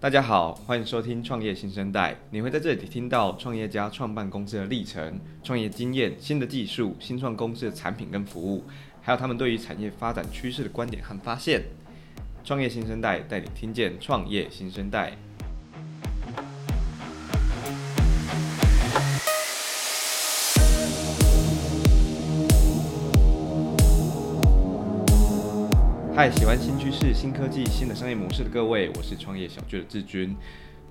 大家好，欢迎收听创业新生代。你会在这里听到创业家创办公司的历程、创业经验、新的技术、新创公司的产品跟服务，还有他们对于产业发展趋势的观点和发现。创业新生代带你听见创业新生代。嗨，喜欢新趋势、新科技、新的商业模式的各位，我是创业小聚的志军。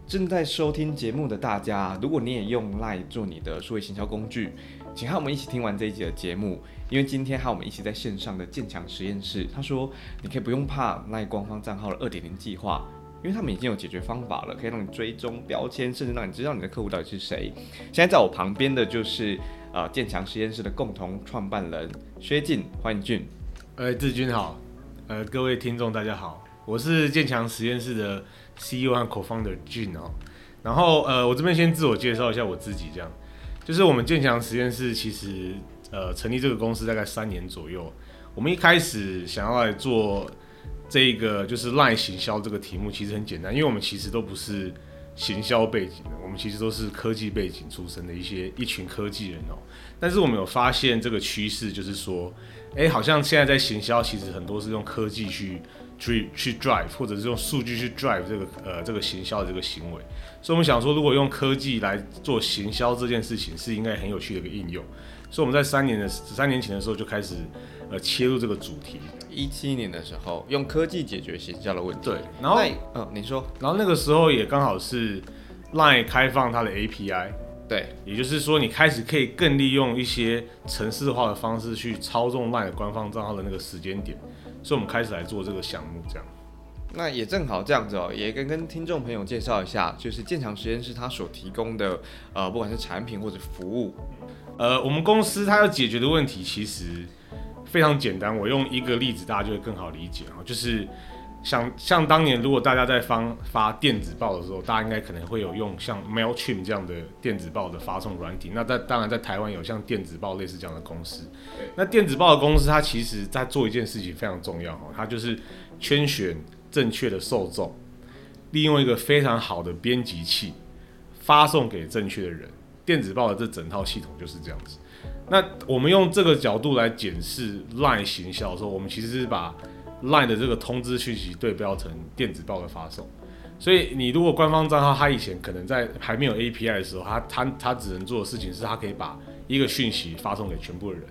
正在收听节目的大家，如果你也用 LINE 做你的数位行销工具，请和我们一起听完这一集的节目。因为今天和我们一起在线上的建强实验室，他说你可以不用怕 LINE 官方账号的二点零计划，因为他们已经有解决方法了，可以让你追踪标签，甚至让你知道你的客户到底是谁。现在在我旁边的就是呃建强实验室的共同创办人薛进，欢迎进。哎，志军好。呃，各位听众大家好，我是建强实验室的 CEO 和 Co-founder Jin 哦。然后呃，我这边先自我介绍一下我自己，这样，就是我们建强实验室其实呃成立这个公司大概三年左右。我们一开始想要来做这个就是 LINE 行销这个题目，其实很简单，因为我们其实都不是行销背景的，我们其实都是科技背景出身的一些一群科技人哦。但是我们有发现这个趋势，就是说。哎、好像现在在行销，其实很多是用科技去去去 drive，或者是用数据去 drive 这个呃这个行销的这个行为。所以我们想说，如果用科技来做行销这件事情，是应该很有趣的一个应用。所以我们在三年的三年前的时候就开始呃切入这个主题。一七年的时候，用科技解决行销的问题。对，然后嗯，你说，然后那个时候也刚好是 Line 开放它的 API。对，也就是说，你开始可以更利用一些程式化的方式去操纵 LINE 的官方账号的那个时间点，所以我们开始来做这个项目，这样。那也正好这样子哦，也跟跟听众朋友介绍一下，就是建强实验室它所提供的呃，不管是产品或者服务，呃，我们公司它要解决的问题其实非常简单，我用一个例子大家就会更好理解啊，就是。像像当年，如果大家在发发电子报的时候，大家应该可能会有用像 Mailchimp 这样的电子报的发送软体。那在当然在台湾有像电子报类似这样的公司。那电子报的公司，它其实在做一件事情非常重要哦，它就是圈选正确的受众，利用一个非常好的编辑器发送给正确的人。电子报的这整套系统就是这样子。那我们用这个角度来检视 LINE 行销的时候，我们其实是把 Line 的这个通知讯息对标成电子报的发送，所以你如果官方账号，它以前可能在还没有 API 的时候，它它它只能做的事情是它可以把一个讯息发送给全部的人。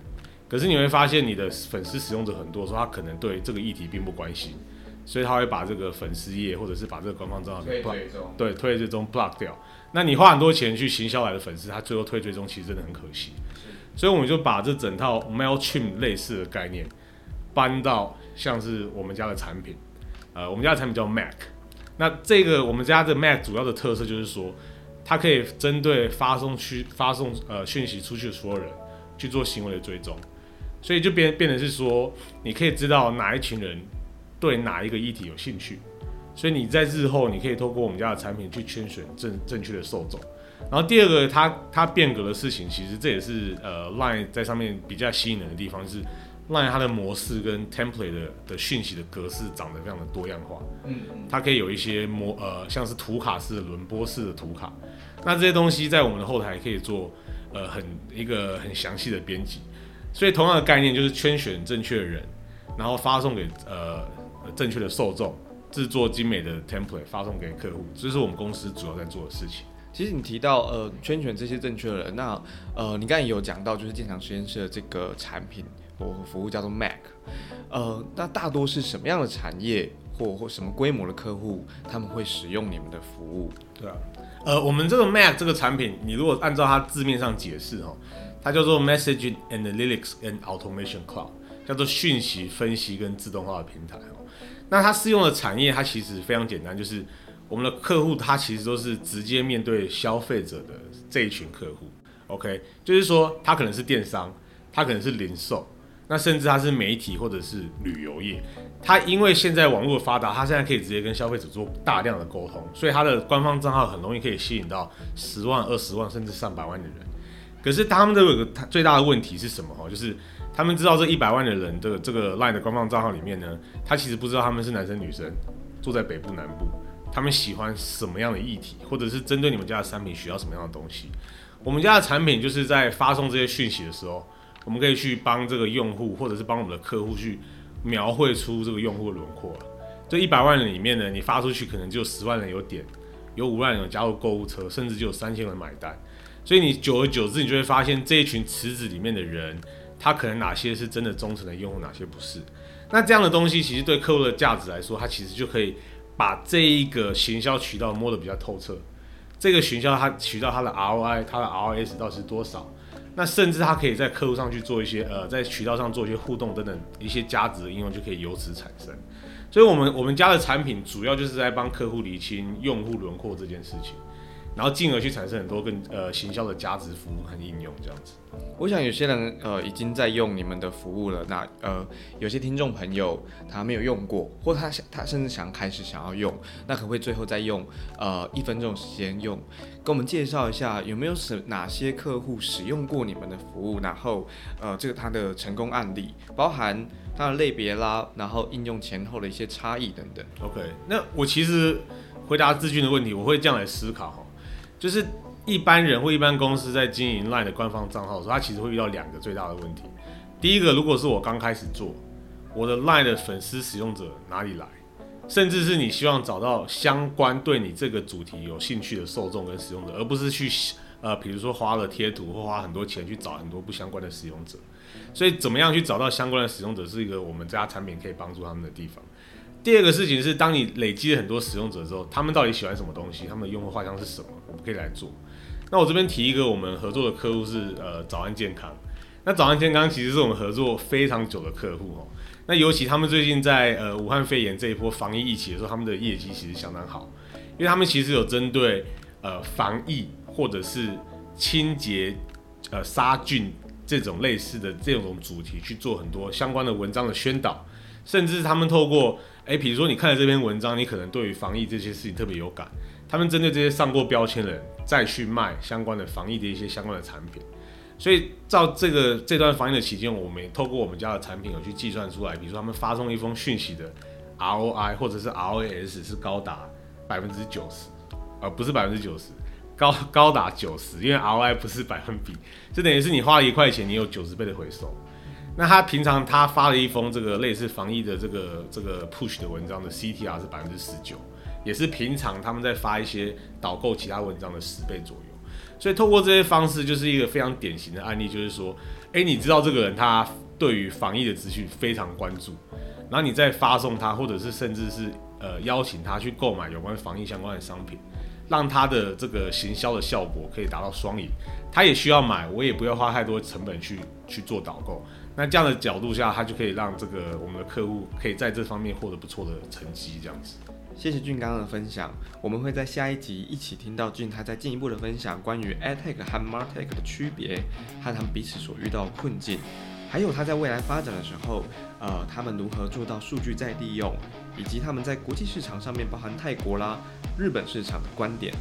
可是你会发现你的粉丝使用者很多时候，他可能对这个议题并不关心，所以他会把这个粉丝页或者是把这个官方账号给 block，对，推追踪 block 掉。那你花很多钱去行销来的粉丝，他最后退追踪，其实真的很可惜。所以我们就把这整套 Mailchimp 类似的概念搬到。像是我们家的产品，呃，我们家的产品叫 Mac。那这个我们家的 Mac 主要的特色就是说，它可以针对发送去发送呃讯息出去的所有人去做行为的追踪，所以就变变成是说，你可以知道哪一群人对哪一个议题有兴趣，所以你在日后你可以透过我们家的产品去圈选正正确的受众。然后第二个它它变革的事情，其实这也是呃 Line 在上面比较吸引人的地方，就是。LINE 它的模式跟 template 的的讯息的格式长得非常的多样化，嗯，它可以有一些模呃像是图卡式的轮播式的图卡，那这些东西在我们的后台可以做呃很一个很详细的编辑，所以同样的概念就是圈选正确的人，然后发送给呃正确的受众，制作精美的 template 发送给客户，这是我们公司主要在做的事情。其实你提到呃圈选这些正确的人，那呃你刚才也有讲到就是建强实验室的这个产品。或服务叫做 Mac，呃，那大多是什么样的产业或或什么规模的客户他们会使用你们的服务？对啊，呃，我们这个 Mac 这个产品，你如果按照它字面上解释哦，它叫做 Messaging Analytics and Automation Cloud，叫做讯息分析跟自动化的平台哦。那它适用的产业，它其实非常简单，就是我们的客户，他其实都是直接面对消费者的这一群客户。OK，就是说他可能是电商，他可能是零售。那甚至它是媒体或者是旅游业，它因为现在网络发达，它现在可以直接跟消费者做大量的沟通，所以它的官方账号很容易可以吸引到十万、二十万甚至上百万的人。可是他们都有个最大的问题是什么？哦，就是他们知道这一百万的人的这个 LINE 的官方账号里面呢，他其实不知道他们是男生女生，住在北部南部，他们喜欢什么样的议题，或者是针对你们家的产品需要什么样的东西。我们家的产品就是在发送这些讯息的时候，我们可以去帮这个用户，或者是帮我们的客户去描绘出这个用户的轮廓。这一百万里面呢，你发出去可能就十万人有点，有五万人加入购物车，甚至就有三千人买单。所以你久而久之，你就会发现这一群池子里面的人，他可能哪些是真的忠诚的用户，哪些不是。那这样的东西其实对客户的价值来说，它其实就可以把这一个行销渠道摸得比较透彻。这个行销它渠道它的 ROI、它的 ROS 到底是多少？那甚至它可以在客户上去做一些呃，在渠道上做一些互动等等一些价值的应用，就可以由此产生。所以，我们我们家的产品主要就是在帮客户理清用户轮廓这件事情。然后进而去产生很多更呃行销的价值服务和应用这样子。我想有些人呃已经在用你们的服务了，那呃有些听众朋友他没有用过，或他想他甚至想开始想要用，那可不可以最后再用呃一分钟时间用，跟我们介绍一下有没有什哪些客户使用过你们的服务，然后呃这个他的成功案例，包含它的类别啦，然后应用前后的一些差异等等。OK，那我其实回答志俊的问题，我会这样来思考。就是一般人或一般公司在经营 LINE 的官方账号的时候，他其实会遇到两个最大的问题。第一个，如果是我刚开始做，我的 LINE 的粉丝使用者哪里来？甚至是你希望找到相关对你这个主题有兴趣的受众跟使用者，而不是去呃，比如说花了贴图或花很多钱去找很多不相关的使用者。所以，怎么样去找到相关的使用者，是一个我们这家产品可以帮助他们的地方。第二个事情是，当你累积了很多使用者之后，他们到底喜欢什么东西？他们的用户画像是什么？我们可以来做。那我这边提一个，我们合作的客户是呃早安健康。那早安健康其实是我们合作非常久的客户哦。那尤其他们最近在呃武汉肺炎这一波防疫疫情的时候，他们的业绩其实相当好，因为他们其实有针对呃防疫或者是清洁呃杀菌这种类似的这种主题去做很多相关的文章的宣导，甚至他们透过诶、比如说你看了这篇文章，你可能对于防疫这些事情特别有感。他们针对这些上过标签的人，再去卖相关的防疫的一些相关的产品。所以，照这个这段防疫的期间，我们也透过我们家的产品有去计算出来，比如说他们发送一封讯息的 ROI 或者是 ROAS 是高达百分之九十，而不是百分之九十，高高达九十，因为 ROI 不是百分比，这等于是你花一块钱，你有九十倍的回收。那他平常他发了一封这个类似防疫的这个这个 push 的文章的 CTR 是百分之十九，也是平常他们在发一些导购其他文章的十倍左右。所以透过这些方式，就是一个非常典型的案例，就是说，诶，你知道这个人他对于防疫的资讯非常关注，然后你再发送他，或者是甚至是呃邀请他去购买有关防疫相关的商品，让他的这个行销的效果可以达到双赢，他也需要买，我也不要花太多成本去去做导购。那这样的角度下，他就可以让这个我们的客户可以在这方面获得不错的成绩，这样子。谢谢俊刚的分享，我们会在下一集一起听到俊他在进一步的分享关于 AdTech 和 MarTech 的区别，和他们彼此所遇到的困境，还有他在未来发展的时候，呃，他们如何做到数据再利用，以及他们在国际市场上面，包含泰国啦、日本市场的观点。